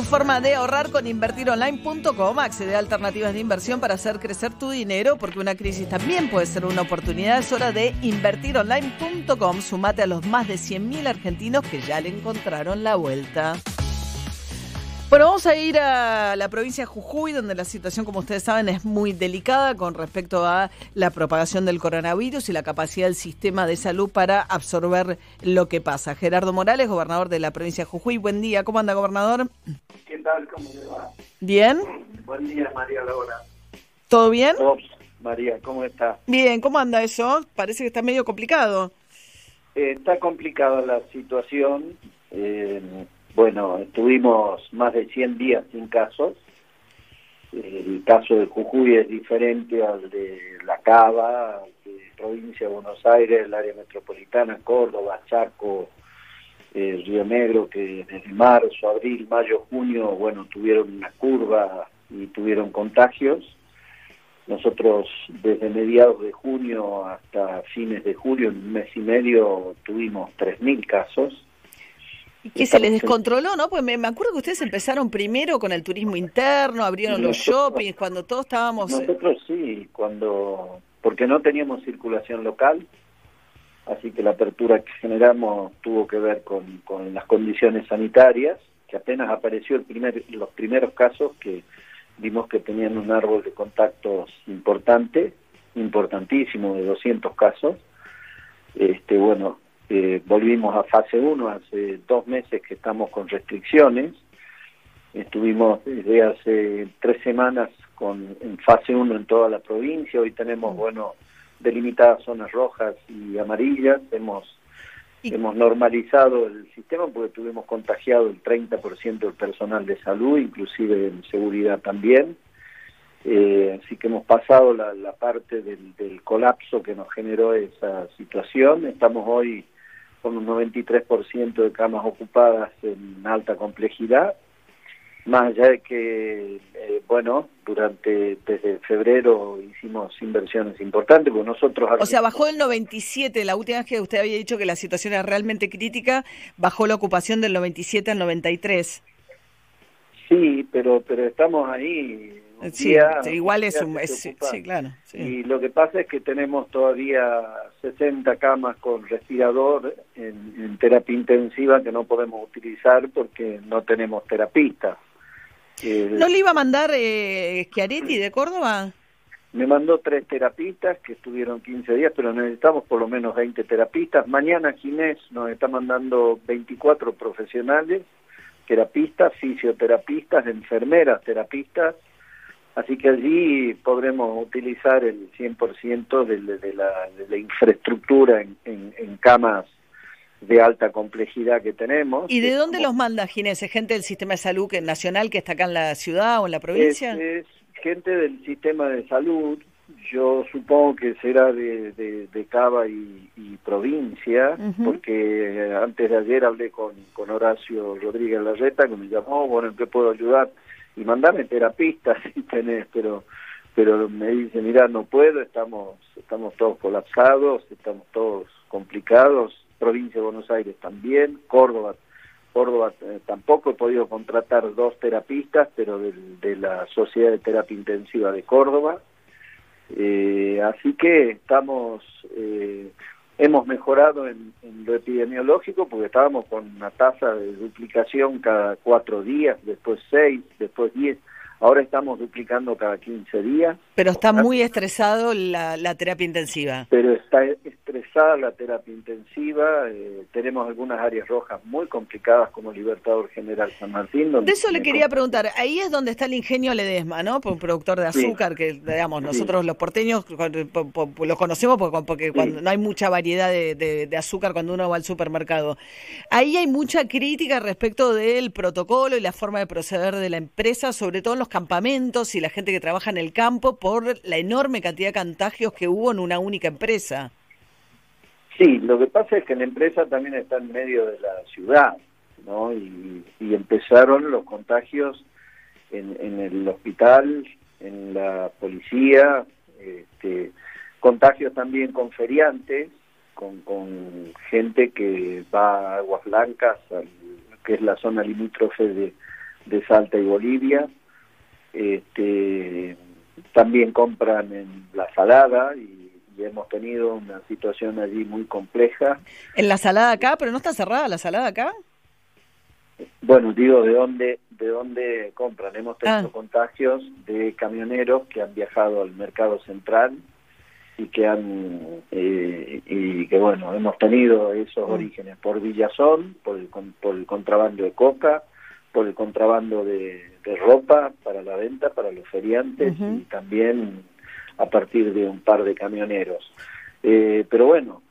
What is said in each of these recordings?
tu forma de ahorrar con invertironline.com. Accede a alternativas de inversión para hacer crecer tu dinero, porque una crisis también puede ser una oportunidad. Es hora de invertironline.com. Sumate a los más de 100.000 argentinos que ya le encontraron la vuelta. Bueno, vamos a ir a la provincia de Jujuy, donde la situación, como ustedes saben, es muy delicada con respecto a la propagación del coronavirus y la capacidad del sistema de salud para absorber lo que pasa. Gerardo Morales, gobernador de la provincia de Jujuy. Buen día, ¿cómo anda, gobernador? ¿Qué tal? ¿Cómo le va? ¿Bien? Buen día, María Laura. ¿Todo bien? María, ¿cómo está? Bien, ¿cómo anda eso? Parece que está medio complicado. Eh, está complicada la situación. Eh, bueno, estuvimos más de 100 días sin casos. El caso de Jujuy es diferente al de La Cava, provincia de Buenos Aires, el área metropolitana, Córdoba, Chaco, eh, Río Negro, que desde marzo, abril, mayo, junio, bueno, tuvieron una curva y tuvieron contagios. Nosotros desde mediados de junio hasta fines de julio, en un mes y medio, tuvimos 3.000 casos que se les descontroló, ¿no? Pues me, acuerdo que ustedes empezaron primero con el turismo interno, abrieron los shoppings, cuando todos estábamos... Eh, nosotros sí, cuando porque no teníamos circulación local, así que la apertura que generamos tuvo que ver con, con las condiciones sanitarias, que apenas apareció el primer, los primeros casos que vimos que tenían un árbol de contactos importante, importantísimo, de 200 casos. Este, bueno, eh, volvimos a fase 1 hace dos meses que estamos con restricciones. Estuvimos desde hace tres semanas con en fase 1 en toda la provincia. Hoy tenemos, bueno, delimitadas zonas rojas y amarillas. Hemos hemos normalizado el sistema porque tuvimos contagiado el 30% del personal de salud, inclusive en seguridad también. Eh, así que hemos pasado la, la parte del, del, colapso que nos generó esa situación. Estamos hoy con un 93% de camas ocupadas en alta complejidad, más allá de que, eh, bueno, durante desde febrero hicimos inversiones importantes, porque nosotros... O sea, bajó el 97, la última vez que usted había dicho que la situación era realmente crítica, bajó la ocupación del 97 al 93. Sí, pero pero estamos ahí Sí, igual es un... sí, claro. Y lo que pasa es que tenemos todavía 60 camas con respirador en, terapia intensiva que no podemos utilizar porque no tenemos terapistas. ¿No le iba a mandar eh, Schiaretti de Córdoba? Me mandó tres terapistas que estuvieron 15 días, pero necesitamos por lo menos 20 terapistas. Mañana Ginés nos está mandando 24 profesionales, terapistas, fisioterapistas, enfermeras, terapistas, Así que allí podremos utilizar el 100% de, de, la, de la infraestructura en, en, camas de alta complejidad que tenemos. ¿Y de dónde los manda Ginés? ¿Es gente del sistema de salud nacional que está acá en la ciudad o en la provincia? Es, gente del sistema de salud. Yo supongo que será de, de, Cava y, provincia, porque antes de ayer hablé con, con Horacio Rodríguez Larreta, que me llamó, bueno, ¿en qué puedo ayudar? Y mandame terapistas si tenés, pero pero me dice, mira, no puedo, estamos estamos todos colapsados, estamos todos complicados, provincia de Buenos Aires también, Córdoba Córdoba eh, tampoco he podido contratar dos terapistas, pero de, de la Sociedad de Terapia Intensiva de Córdoba. Eh, así que estamos eh, hemos mejorado en, lo epidemiológico porque estábamos con una tasa de duplicación cada cuatro días, después seis, después diez. Ahora estamos duplicando cada 15 días. Pero está muy estresado la, terapia intensiva. Pero está estresada la terapia intensiva. Eh, tenemos algunas áreas rojas muy complicadas como Libertador General San Martín. de eso le quería preguntar. Ahí es donde está el ingenio Ledesma, ¿no? Por un productor de azúcar que, digamos, nosotros los porteños los conocemos porque, porque cuando no hay mucha variedad de, de azúcar cuando uno va al supermercado. Ahí hay mucha crítica respecto del protocolo y la forma de proceder de la empresa, sobre todo en los campamentos y la gente que trabaja en el campo por la enorme cantidad de contagios que hubo en una única empresa. Sí, lo que pasa es que la empresa también está en medio de la ciudad, ¿no? Y, empezaron los contagios en, en, el hospital, en la policía, este, contagios también con feriantes, con, con gente que va a Aguas Blancas, que es la zona limítrofe de, de Salta y Bolivia. Este, también compran en la salada y, hemos tenido una situación allí muy compleja. ¿En la salada acá? ¿Pero no está cerrada la salada acá? Bueno, digo, ¿de dónde, de dónde compran? Hemos tenido ah. contagios de camioneros que han viajado al mercado central y que han eh, y que bueno hemos tenido esos mm. orígenes por Villazón por el, por el contrabando de coca por el contrabando de, ropa para la venta para los feriantes y también a partir de un par de camioneros. Eh, pero bueno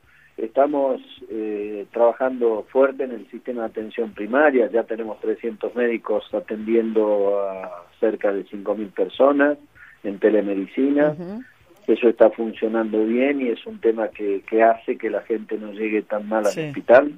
estamos eh, trabajando fuerte en el sistema de atención primaria. Ya tenemos 300 médicos atendiendo a cerca de 5.000 personas en telemedicina. Eso está funcionando bien y es un tema que, que hace que la gente no llegue tan mal al hospital.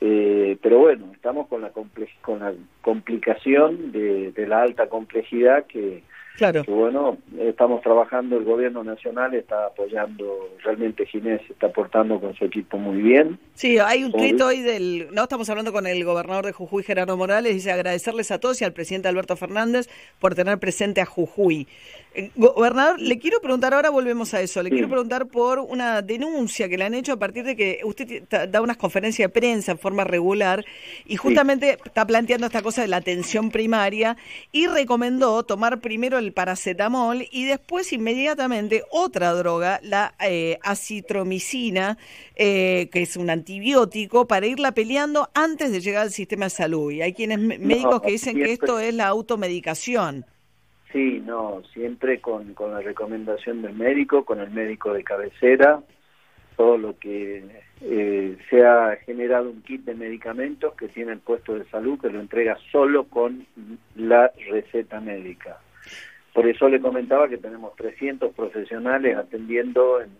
Eh, pero bueno, estamos con la, con la complicación de, de la alta complejidad que, Claro. bueno, estamos trabajando, el gobierno nacional está apoyando, realmente Ginés está aportando con su equipo muy bien. Sí, hay un tuit hoy del, no estamos hablando con el gobernador de Jujuy, Gerardo Morales, dice agradecerles a todos y al presidente Alberto Fernández por tener presente a Jujuy. Eh, gobernador, le quiero preguntar, ahora volvemos a eso, le quiero preguntar por una denuncia que le han hecho a partir de que usted da unas conferencias de prensa en forma regular y justamente está planteando esta cosa de la atención primaria y recomendó tomar primero el paracetamol y después inmediatamente otra droga, la eh, acitromicina, eh, que es un antibiótico, para irla peleando antes de llegar al sistema de salud. Y hay quienes médicos que dicen que esto es la automedicación. Sí, no, siempre con, con la recomendación del médico, con el médico de cabecera, todo lo que eh, se ha generado un kit de medicamentos que tiene el puesto de salud que lo entrega solo con la receta médica. Por eso le comentaba que tenemos 300 profesionales atendiendo en,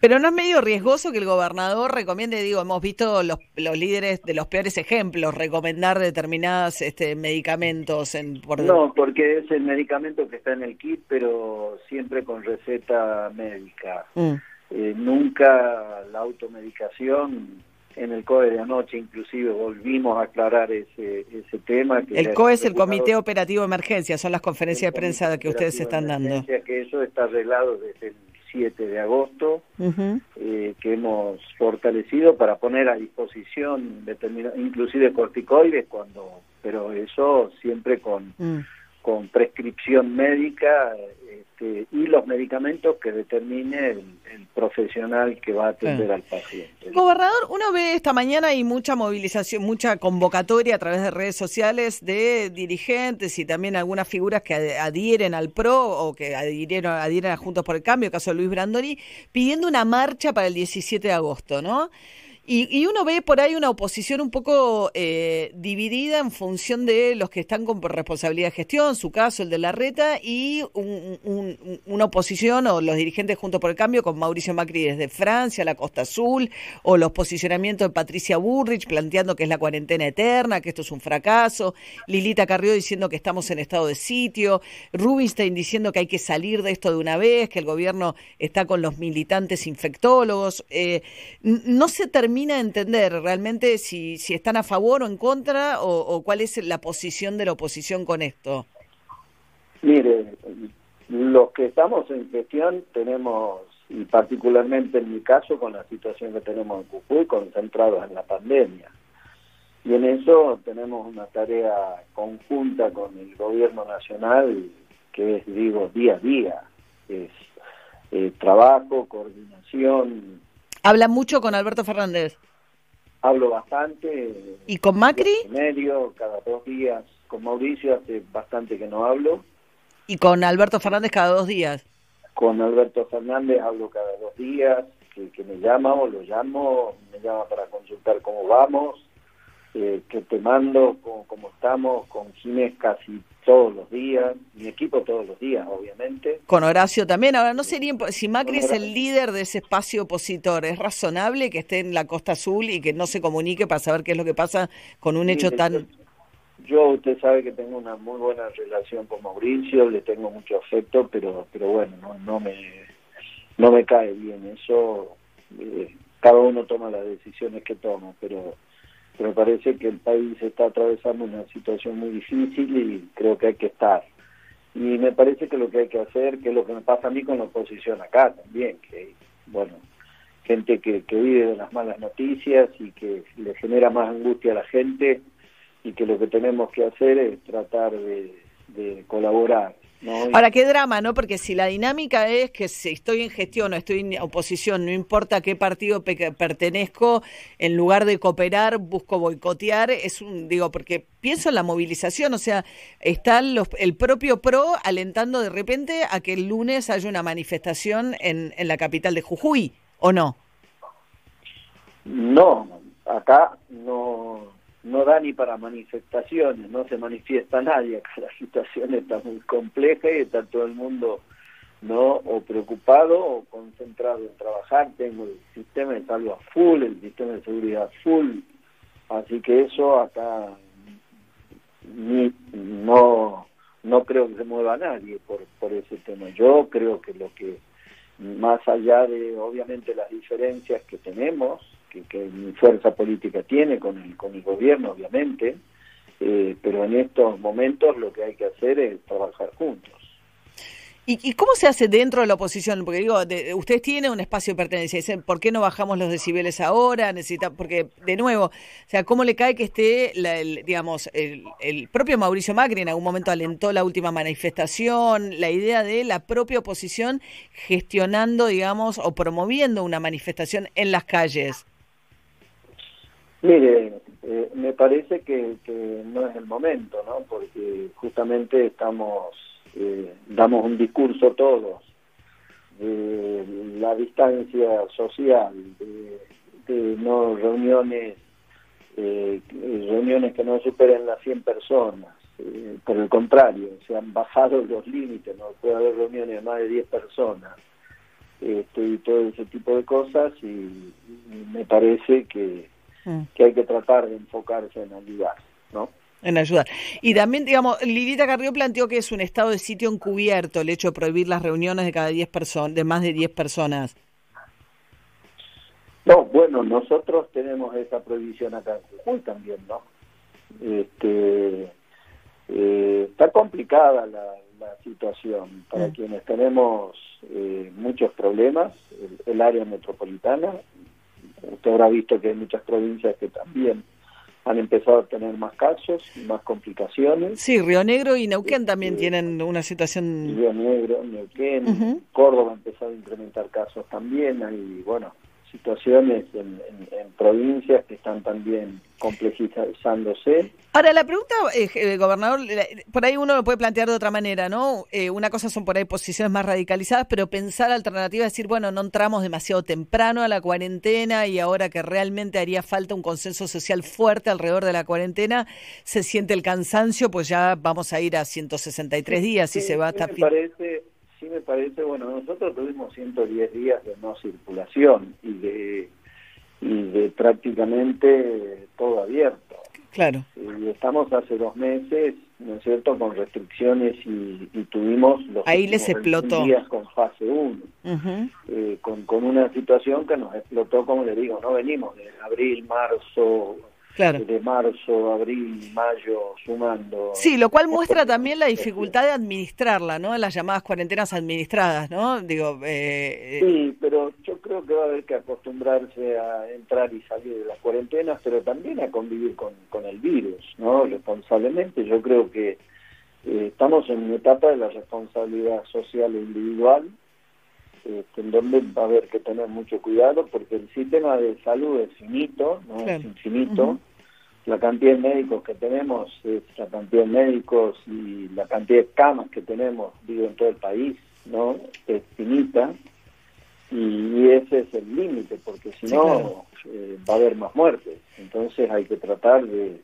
pero no es medio riesgoso que el gobernador recomiende, digo, hemos visto los, los líderes de los peores ejemplos recomendar determinados este, medicamentos. En, No, porque es el medicamento que está en el kit, pero siempre con receta médica. Mm. Eh, nunca la automedicación en el COE de anoche inclusive volvimos a aclarar ese, ese tema. Que el COE es el Comité Operativo de Emergencia, son las conferencias de prensa que ustedes están dando. Que eso está arreglado desde el 7 de agosto, eh, que hemos fortalecido para poner a disposición inclusive corticoides, cuando pero eso siempre con, mm. con prescripción médica este, y los medicamentos que determine el, profesional que va a atender al paciente. Gobernador, uno ve esta mañana y mucha movilización, mucha convocatoria a través de redes sociales de dirigentes y también algunas figuras que adhieren al PRO o que adhirieron, adhieren a Juntos por el Cambio, caso de Luis Brandoni, pidiendo una marcha para el 17 de agosto, ¿no? Y, uno ve por ahí una oposición un poco eh, dividida en función de los que están con responsabilidad de gestión, su caso, el de la reta, y una oposición o los dirigentes juntos por el cambio con Mauricio Macri desde Francia, la Costa Azul, o los posicionamientos de Patricia Burrich planteando que es la cuarentena eterna, que esto es un fracaso, Lilita Carrió diciendo que estamos en estado de sitio, Rubinstein diciendo que hay que salir de esto de una vez, que el gobierno está con los militantes infectólogos. Eh, no se termina termina entender realmente si, si están a favor o en contra o, cuál es la posición de la oposición con esto. Mire, los que estamos en gestión tenemos, y particularmente en mi caso, con la situación que tenemos en Jujuy, concentrados en la pandemia. Y en eso tenemos una tarea conjunta con el gobierno nacional, que es, digo, día a día. Es eh, trabajo, coordinación, ¿Habla mucho con Alberto Fernández? Hablo bastante. ¿Y con Macri? Medio, cada dos días. Con Mauricio hace bastante que no hablo. ¿Y con Alberto Fernández cada dos días? Con Alberto Fernández hablo cada dos días, que, me llama o lo llamo, me llama para consultar cómo vamos, eh, que te mando, cómo, cómo estamos, con Ginés casi todos los días, mi equipo todos los días, obviamente. Con Horacio también. Ahora, no sería, si Macri es el líder de ese espacio opositor, ¿es razonable que esté en la Costa Azul y que no se comunique para saber qué es lo que pasa con un hecho tan... Yo, usted sabe que tengo una muy buena relación con Mauricio, le tengo mucho afecto, pero pero bueno, no, no me no me cae bien eso. Eh, cada uno toma las decisiones que toma, pero me parece que el país está atravesando una situación muy difícil y creo que hay que estar. Y me parece que lo que hay que hacer, que es lo que me pasa a mí con la oposición acá también, que, bueno, gente que, que vive de las malas noticias y que le genera más angustia a la gente y que lo que tenemos que hacer es tratar de, de colaborar Ahora, qué drama, ¿no? Porque si la dinámica es que si estoy en gestión o estoy en oposición, no importa qué partido pertenezco, en lugar de cooperar, busco boicotear, es un, digo, porque pienso en la movilización, o sea, está el propio PRO alentando de repente a que el lunes haya una manifestación en, en la capital de Jujuy, ¿o no? No, acá no no da ni para manifestaciones, no se manifiesta nadie, la situación está muy compleja y está todo el mundo no o preocupado o concentrado en trabajar, tengo el sistema de salud a full, el sistema de seguridad full, así que eso acá ni, no no creo que se mueva nadie por, por ese tema. Yo creo que lo que más allá de obviamente las diferencias que tenemos, que, mi fuerza política tiene con el, con el gobierno, obviamente, eh, pero en estos momentos lo que hay que hacer es trabajar juntos. ¿Y, cómo se hace dentro de la oposición? Porque digo, ustedes tienen un espacio de pertenencia. Dicen, ¿por qué no bajamos los decibeles ahora? Necesita, porque, de nuevo, o sea, ¿cómo le cae que esté, el, digamos, el, el, propio Mauricio Macri en algún momento alentó la última manifestación, la idea de la propia oposición gestionando, digamos, o promoviendo una manifestación en las calles? Mire, eh, me parece que, no es el momento, ¿no? Porque justamente estamos, eh, damos un discurso todos de la distancia social, de, no reuniones, eh, reuniones que no superen las 100 personas. por el contrario, se han bajado los límites, no puede haber reuniones de más de 10 personas. Este, y todo ese tipo de cosas y me parece que Mm. que hay que tratar de enfocarse en ayudar, ¿no? En ayudar. Y también, digamos, Lilita Carrió planteó que es un estado de sitio encubierto el hecho de prohibir las reuniones de cada 10 personas, de más de 10 personas. No, bueno, nosotros tenemos esa prohibición acá en Jujuy también, ¿no? Este, eh, está complicada la, situación para mm. quienes tenemos eh, muchos problemas, el, área metropolitana, Usted habrá visto que hay muchas provincias que también han empezado a tener más casos, más complicaciones. Sí, Río Negro y Neuquén también este, tienen una situación... Río Negro, Neuquén, Córdoba ha empezado a incrementar casos también, hay, bueno, situaciones en, provincias que están también complejizándose. Ahora, la pregunta, eh, gobernador, por ahí uno lo puede plantear de otra manera, ¿no? Eh, una cosa son por ahí posiciones más radicalizadas, pero pensar alternativas, decir, bueno, no entramos demasiado temprano a la cuarentena y ahora que realmente haría falta un consenso social fuerte alrededor de la cuarentena, se siente el cansancio, pues ya vamos a ir a 163 días y se va hasta fin sí me parece, bueno, nosotros tuvimos 110 días de no circulación y de, y de prácticamente todo abierto. Claro. Y estamos hace dos meses, ¿no es cierto?, con restricciones y, tuvimos los Ahí les explotó. días con fase 1, eh, con, con una situación que nos explotó, como le digo, no venimos de abril, marzo, de marzo, abril, mayo, sumando. Sí, lo cual muestra también la dificultad de administrarla, ¿no? Las llamadas cuarentenas administradas, ¿no? Digo, eh, eh, sí, pero yo creo que va a haber que acostumbrarse a entrar y salir de las cuarentenas, pero también a convivir con, con el virus, ¿no? Responsablemente, yo creo que eh, estamos en una etapa de la responsabilidad social e individual, este, en donde va a haber que tener mucho cuidado porque el sistema de salud es finito, no es infinito la cantidad de médicos que tenemos, es la cantidad de médicos y la cantidad de camas que tenemos, digo, en todo el país, ¿no? Es finita y ese es el límite, porque si no eh, va a haber más muertes. Entonces hay que tratar de,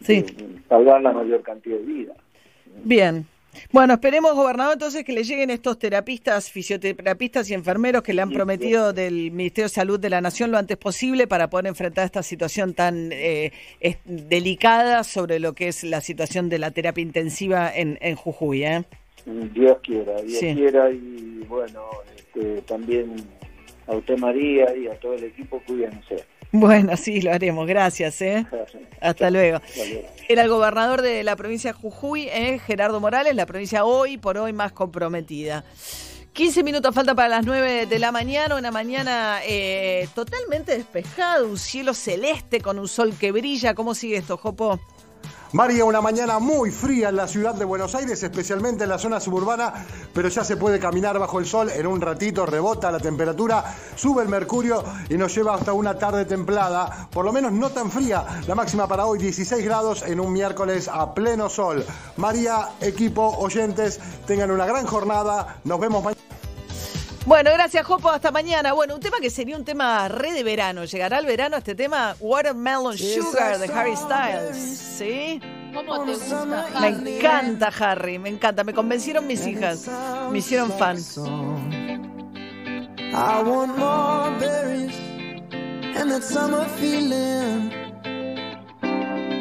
de salvar la mayor cantidad de vidas. Bien, bueno, esperemos, gobernador, entonces que le lleguen estos terapistas, fisioterapistas y enfermeros que le han prometido del Ministerio de Salud de la Nación lo antes posible para poder enfrentar esta situación tan eh, delicada sobre lo que es la situación de la terapia intensiva en, en Jujuy. ¿eh? Dios quiera, Dios quiera y bueno, este, también a usted María y a todo el equipo, cuídense. Bueno, sí, lo haremos. Gracias, ¿eh? Hasta luego. Era el gobernador de la provincia de Jujuy, ¿eh? Gerardo Morales, la provincia hoy por hoy más comprometida. 15 minutos falta para las 9 de la mañana, una mañana eh, totalmente despejada, un cielo celeste con un sol que brilla. ¿Cómo sigue esto, Jopo? María, una mañana muy fría en la ciudad de Buenos Aires, especialmente en la zona suburbana, pero ya se puede caminar bajo el sol. En un ratito rebota la temperatura, sube el mercurio y nos lleva hasta una tarde templada, por lo menos no tan fría. La máxima para hoy 16 grados en un miércoles a pleno sol. María, equipo, oyentes, tengan una gran jornada. Nos vemos mañana. Bueno, gracias, Jopo. Hasta mañana. Bueno, un tema que sería un tema re de verano. ¿Llegará el verano este tema? Watermelon Sugar de Harry Styles. ¿Sí? ¿Cómo te gusta? Me encanta Harry, me encanta. Me convencieron mis hijas. Me hicieron fan. I want more berries and that summer feeling.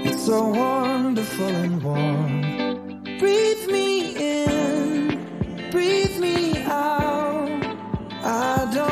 It's so wonderful and warm. Breathe me in, breathe me out. I don't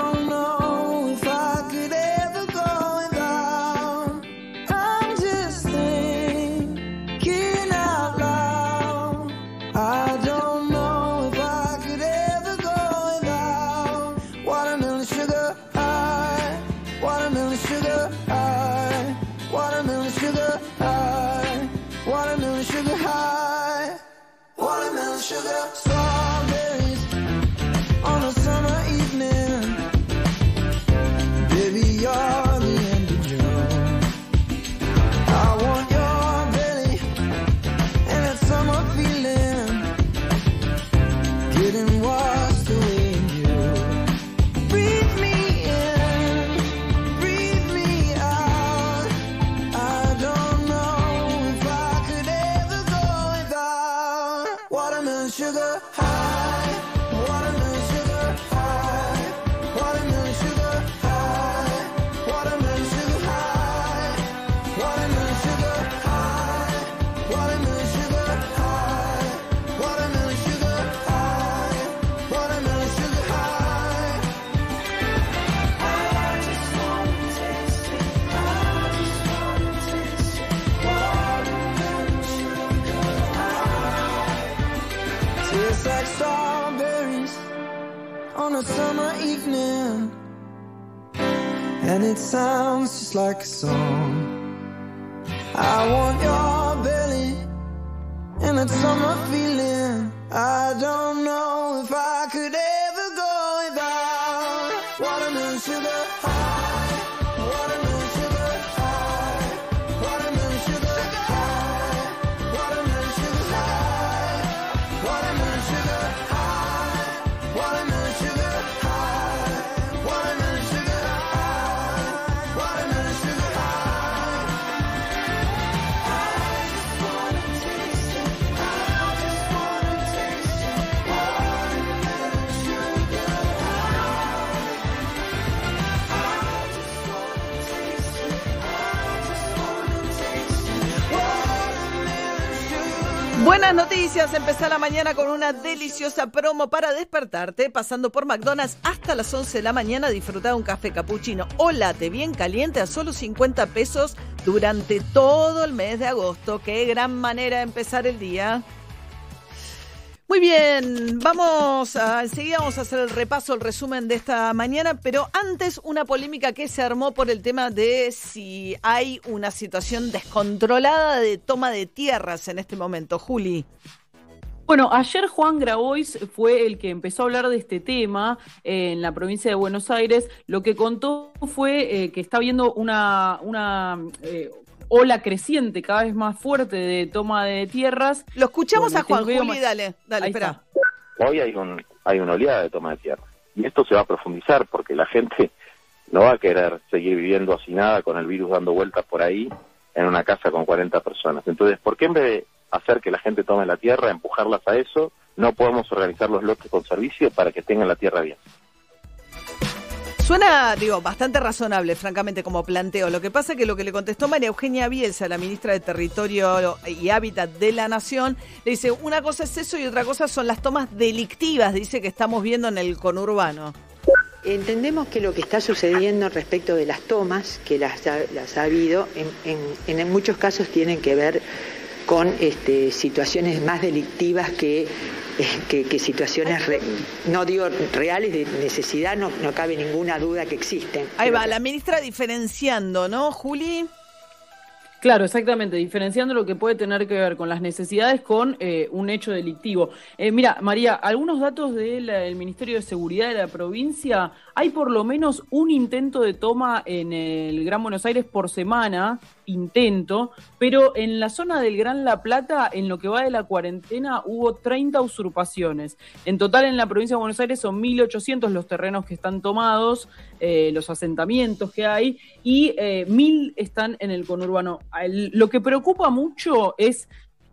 sugar high, evening, and it sounds just like a song. I want your belly and that summer feeling. I don't know noticias, empezar la mañana con una deliciosa promo para despertarte, pasando por McDonald's hasta las 11 de la mañana, disfrutar un café cappuccino o latte bien caliente a solo 50 pesos durante todo el mes de agosto. Qué gran manera de empezar el día. Muy bien, vamos a, enseguida vamos a hacer el repaso, el resumen de esta mañana, pero antes una polémica que se armó por el tema de si hay una situación descontrolada de toma de tierras en este momento. Juli. Bueno, ayer Juan Grabois fue el que empezó a hablar de este tema eh, en la provincia de Buenos Aires. Lo que contó fue eh, que está habiendo una, una eh, ola creciente, cada vez más fuerte de toma de tierras. Lo escuchamos Bueno, a Juan, te veo Juli, más- dale, dale, Ahí espera. está. hoy hay un hay una oleada de toma de tierra y esto se va a profundizar porque la gente no va a querer seguir viviendo así nada con el virus dando vueltas por ahí en una casa con 40 personas. Entonces, ¿por qué en vez de hacer que la gente tome la tierra, empujarlas a eso, no podemos organizar los lotes con servicio para que tengan la tierra bien? Suena, digo, bastante razonable, francamente, como planteo. Lo que pasa es que lo que le contestó María Eugenia Bielsa, la ministra de Territorio y Hábitat de la Nación, le dice, una cosa es eso y otra cosa son las tomas delictivas, dice que estamos viendo en el conurbano. Entendemos que lo que está sucediendo respecto de las tomas, que las, ha- las ha habido, en, en- en muchos casos tienen que ver con este, situaciones más delictivas que, eh, que, que situaciones, re- no digo reales de necesidad, no, no cabe ninguna duda que existen. Ahí va, la ministra diferenciando, ¿no, Juli? Claro, exactamente, diferenciando lo que puede tener que ver con las necesidades con eh, un hecho delictivo. Eh, mira, María, algunos datos del del Ministerio de Seguridad de la provincia, hay por lo menos un intento de toma en el Gran Buenos Aires por semana, intento, pero en la zona del Gran La Plata, en lo que va de la cuarentena, hubo 30 usurpaciones. En total en la provincia de Buenos Aires son 1.800 los terrenos que están tomados, eh, los asentamientos que hay, y eh, 1.000 están en el conurbano. Lo que preocupa mucho es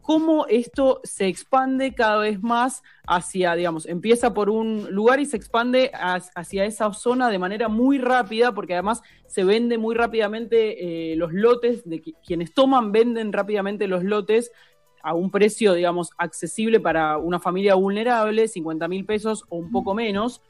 cómo esto se expande cada vez más hacia, digamos, empieza por un lugar y se expande as- hacia esa zona de manera muy rápida, porque además se vende muy rápidamente eh, los lotes, de qui- quienes toman venden rápidamente los lotes a un precio, digamos, accesible para una familia vulnerable, 50 mil pesos o un poco menos.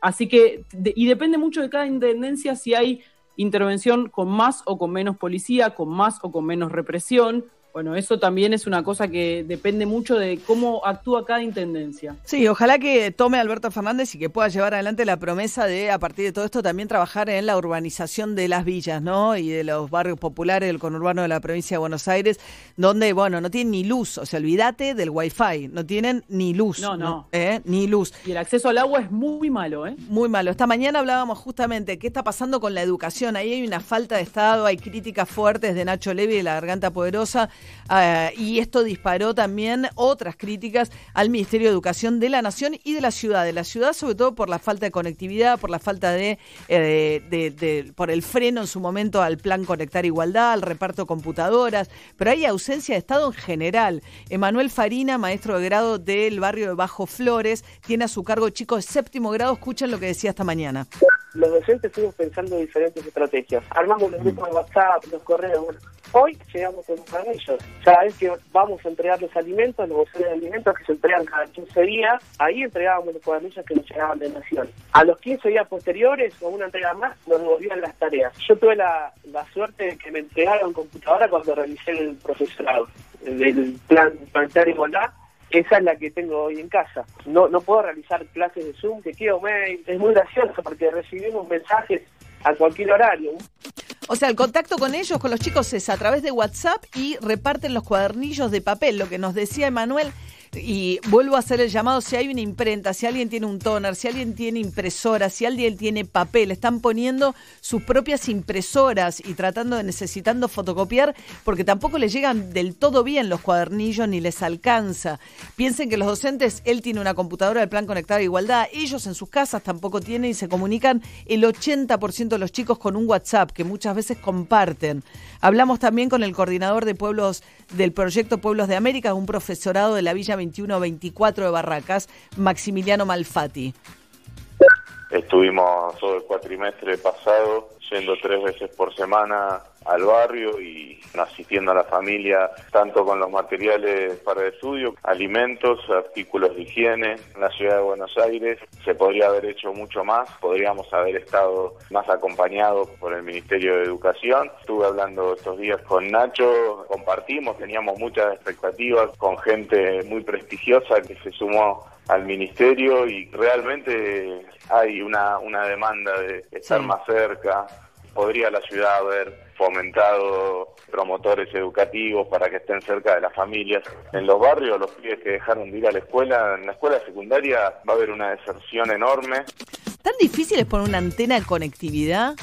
Así que, de- y depende mucho de cada intendencia si hay intervención con más o con menos policía, con más o con menos represión. Bueno, eso también es una cosa que depende mucho de cómo actúa cada intendencia. Sí, ojalá que tome Alberto Fernández y que pueda llevar adelante la promesa de, a partir de todo esto, también trabajar en la urbanización de las villas, ¿no? Y de los barrios populares del conurbano de la provincia de Buenos Aires, donde, bueno, no tienen ni luz. O sea, olvídate del wifi, no tienen ni luz. No, no. ¿Eh? Ni luz. Y el acceso al agua es muy malo, ¿eh? Muy malo. Esta mañana hablábamos justamente qué está pasando con la educación. Ahí hay una falta de Estado, hay críticas fuertes de Nacho Levi de la Garganta Poderosa ah, y esto disparó también otras críticas al Ministerio de Educación de la Nación y de la ciudad. De la ciudad sobre todo por la falta de conectividad, por la falta de, eh, de- por el freno en su momento al plan Conectar Igualdad, al reparto de computadoras, pero hay ausencia de Estado en general. Emanuel Farina, maestro de grado del barrio de Bajo Flores, tiene a su cargo chicos de séptimo grado. Escuchen lo que decía esta mañana. los docentes fuimos pensando diferentes estrategias. Armamos los grupos de WhatsApp, los correos. Bueno, hoy llegamos con ellos. Cada que vamos a entregar los alimentos, los bolsones de alimentos que se entregan cada 15 días, ahí entregábamos los cuadernillos que nos llegaban de Nación. A los 15 días posteriores, con una entrega más, nos devolvían las tareas. Yo tuve la, la suerte de que me entregaron computadora cuando realicé el profesorado del plan planetario igualdad esa es la que tengo hoy en casa. No no puedo realizar clases de Zoom, que quiero mail. Es muy gracioso porque recibimos mensajes a cualquier horario. O sea, el contacto con ellos, con los chicos, es a través de WhatsApp y reparten los cuadernillos de papel, lo que nos decía Emanuel. Y vuelvo a hacer el llamado, si hay una imprenta, si alguien tiene un toner, si alguien tiene impresora, si alguien tiene papel, están poniendo sus propias impresoras y tratando de necesitando fotocopiar porque tampoco les llegan del todo bien los cuadernillos ni les alcanza. Piensen que los docentes, él tiene una computadora del Plan Conectar a Igualdad, ellos en sus casas tampoco tienen y se comunican el 80% de los chicos con un WhatsApp que muchas veces comparten. Hablamos también con el coordinador de pueblos del proyecto Pueblos de América, un profesorado de la Villa 2124 de Barracas, Maximiliano Malfatti. Estuvimos todo el cuatrimestre pasado yendo tres veces por semana al barrio y asistiendo a la familia tanto con los materiales para el estudio, alimentos, artículos de higiene. En la ciudad de Buenos Aires se podría haber hecho mucho más, podríamos haber estado más acompañados por el Ministerio de Educación. Estuve hablando estos días con Nacho, compartimos, teníamos muchas expectativas con gente muy prestigiosa que se sumó al ministerio y realmente hay una, una demanda de estar Sí. más cerca. Podría la ciudad haber fomentado promotores educativos para que estén cerca de las familias. En los barrios, los pibes que dejaron de ir a la escuela, en la escuela secundaria va a haber una deserción enorme. ¿Tan difícil es poner una antena de conectividad?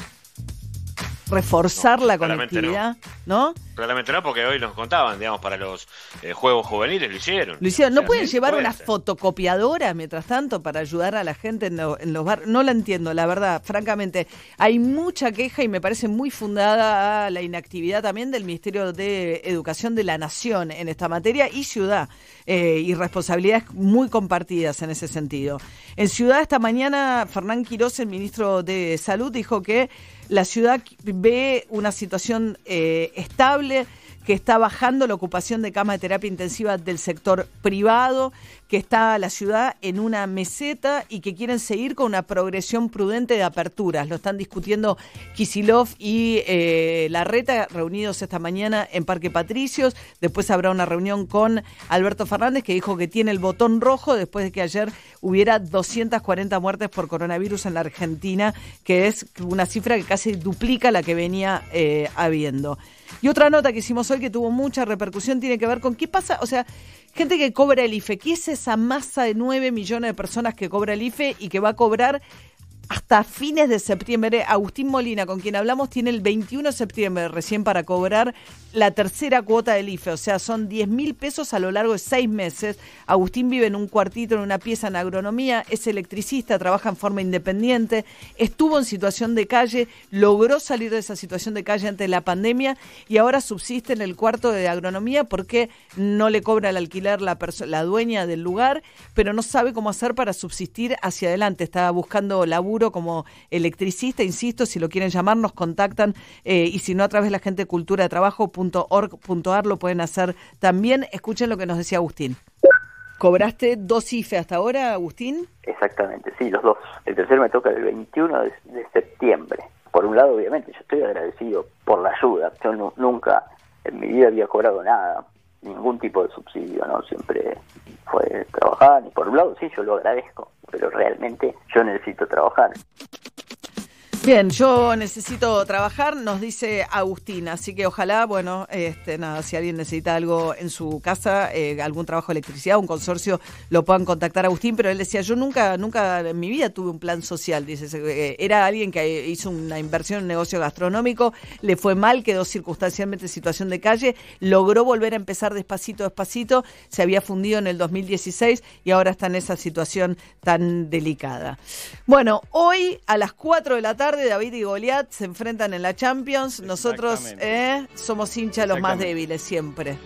Reforzar la claramente conectividad, ¿no? Realmente no, porque hoy nos contaban, digamos, para los eh, juegos juveniles lo hicieron. Lo hicieron. ¿No O sea, pueden llevar puede una ser. fotocopiadora mientras tanto para ayudar a la gente en, lo- en los barrios? No la entiendo, la verdad, francamente. Hay mucha queja y me parece muy fundada a la inactividad también del Ministerio de Educación de la Nación en esta materia y Ciudad. eh, y responsabilidades muy compartidas en ese sentido. En Ciudad esta mañana, Fernán Quirós, el ministro de Salud, dijo que la ciudad ve una situación eh, estable que está bajando la ocupación de cama de terapia intensiva del sector privado, que está la ciudad en una meseta y que quieren seguir con una progresión prudente de aperturas. Lo están discutiendo Kisilov y eh, Larreta, reunidos esta mañana en Parque Patricios. Después habrá una reunión con Alberto Fernández, que dijo que tiene el botón rojo después de que ayer hubiera 240 muertes por coronavirus en la Argentina, que es una cifra que casi duplica la que venía eh, habiendo. Y otra nota que hicimos hoy que tuvo mucha repercusión tiene que ver con qué pasa, o sea, gente que cobra el IFE, ¿qué es esa masa de 9 millones de personas que cobra el IFE y que va a cobrar hasta fines de septiembre. Agustín Molina, con quien hablamos, tiene el 21 de septiembre recién para cobrar la tercera cuota del IFE, o sea, son 10 mil pesos a lo largo de seis meses. Agustín vive en un cuartito, en una pieza en agronomía, es electricista, trabaja en forma independiente, estuvo en situación de calle, logró salir de esa situación de calle antes de la pandemia y ahora subsiste en el cuarto de agronomía porque no le cobra el alquiler la, la dueña del lugar, pero no sabe cómo hacer para subsistir hacia adelante. Está buscando laburo como electricista, insisto, si lo quieren llamar, nos contactan eh, y si no, a través de la gente de cultura de trabajo.org.ar lo pueden hacer también. Escuchen lo que nos decía Agustín. ¿Cobraste dos IFE hasta ahora, Agustín? Exactamente, sí, los dos. El tercero me toca el 21 de, septiembre. Por un lado, obviamente, yo estoy agradecido por la ayuda. Yo nu- nunca en mi vida había cobrado nada, ningún tipo de subsidio, ¿no? Siempre fue trabajar. Y por un lado, sí, yo lo agradezco, pero realmente yo necesito trabajar. Bien, yo necesito trabajar, nos dice Agustín, así que ojalá, bueno, este, nada, si alguien necesita algo en su casa, eh, algún trabajo de electricidad, un consorcio, lo puedan contactar a Agustín, pero él decía, yo nunca, nunca en mi vida tuve un plan social, dice, eh, era alguien que hizo una inversión en un negocio gastronómico, le fue mal, quedó circunstancialmente en situación de calle, logró volver a empezar despacito, despacito, se había fundido en el 2016 y ahora está en esa situación tan delicada. Bueno, hoy a las 4 de la tarde David y Goliat se enfrentan en la Champions. Nosotros eh, somos hinchas los más débiles siempre.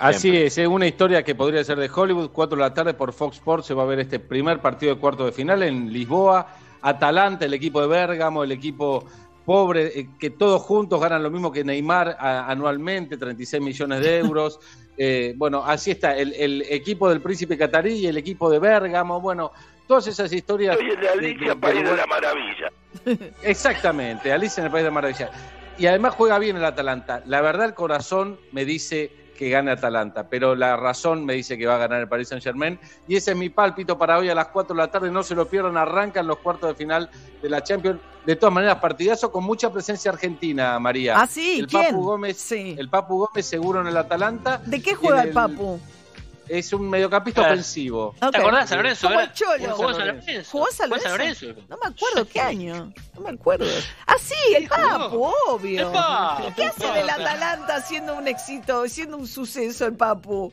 Así es, es una historia que podría ser de Hollywood. 4 de la tarde por Fox Sports se va a ver este primer partido de cuarto de final en Lisboa. Atalanta, el equipo de Bérgamo, el equipo pobre, eh, que todos juntos ganan lo mismo que Neymar a- anualmente, 36 millones de euros. Eh, bueno, así está, el, el equipo del Príncipe Catarí y el equipo de Bérgamo. Bueno, todas esas historias. Soy el de Alicia, de- País de de- la Maravilla. Exactamente, Alicia en el País de Maravilla. Y además juega bien el Atalanta. La verdad, el corazón me dice que gane Atalanta, pero la razón me dice que va a ganar el Paris Saint Germain. Y ese es mi pálpito para hoy a las 4 de la tarde. No se lo pierdan, arrancan los cuartos de final de la Champions. De todas maneras, partidazo con mucha presencia argentina, María. Ah, sí, el ¿quién? Papu Gómez, el Papu Gómez seguro en el Atalanta. ¿De qué juega el Papu? Es un mediocampista ofensivo. ¿Te acordás, San Lorenzo? Como el Cholo. Jugó San Lorenzo. ¿Jugó San Lorenzo? Lorenzo. No me acuerdo qué año. No me acuerdo. Ah, sí, el Papu, obvio. El Papu, ¿Qué hace el. Atalanta haciendo un éxito, siendo un suceso el Papu?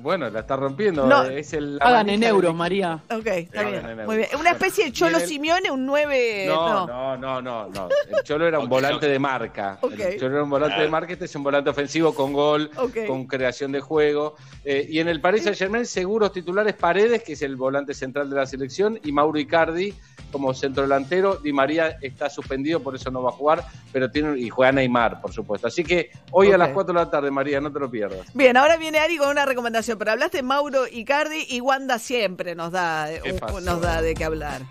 Bueno, la está rompiendo. No, es el, la Hagan en euros, María. Ok, está bien. euros. Muy bien. Una especie de Cholo el- Simeone, un 9. No, no, no, no, no. El Cholo era un volante de marca. El Cholo era un volante Claro. de marca, este es un volante ofensivo con gol, con creación de juego. Eh, y en el Paris Saint Germain, seguros titulares Paredes, que es el volante central de la selección, y Mauro Icardi como centro delantero. Di María está suspendido, por eso no va a jugar, pero tiene y juega Neymar, por supuesto. Así que hoy a las 4 de la tarde, María, no te lo pierdas. Bien, ahora viene Ari con una recomendación, pero hablaste de Mauro Icardi y Wanda siempre nos da, ¿Qué un- pasó? nos da de qué hablar.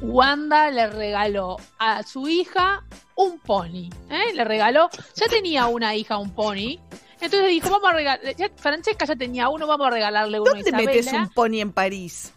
Wanda le regaló a su hija un pony. ¿eh? Le regaló, ya tenía una hija un pony. Entonces dijo, vamos a regalar, Francesca ya tenía uno, vamos a regalarle uno a ¿Dónde Isabela. metes un pony en París?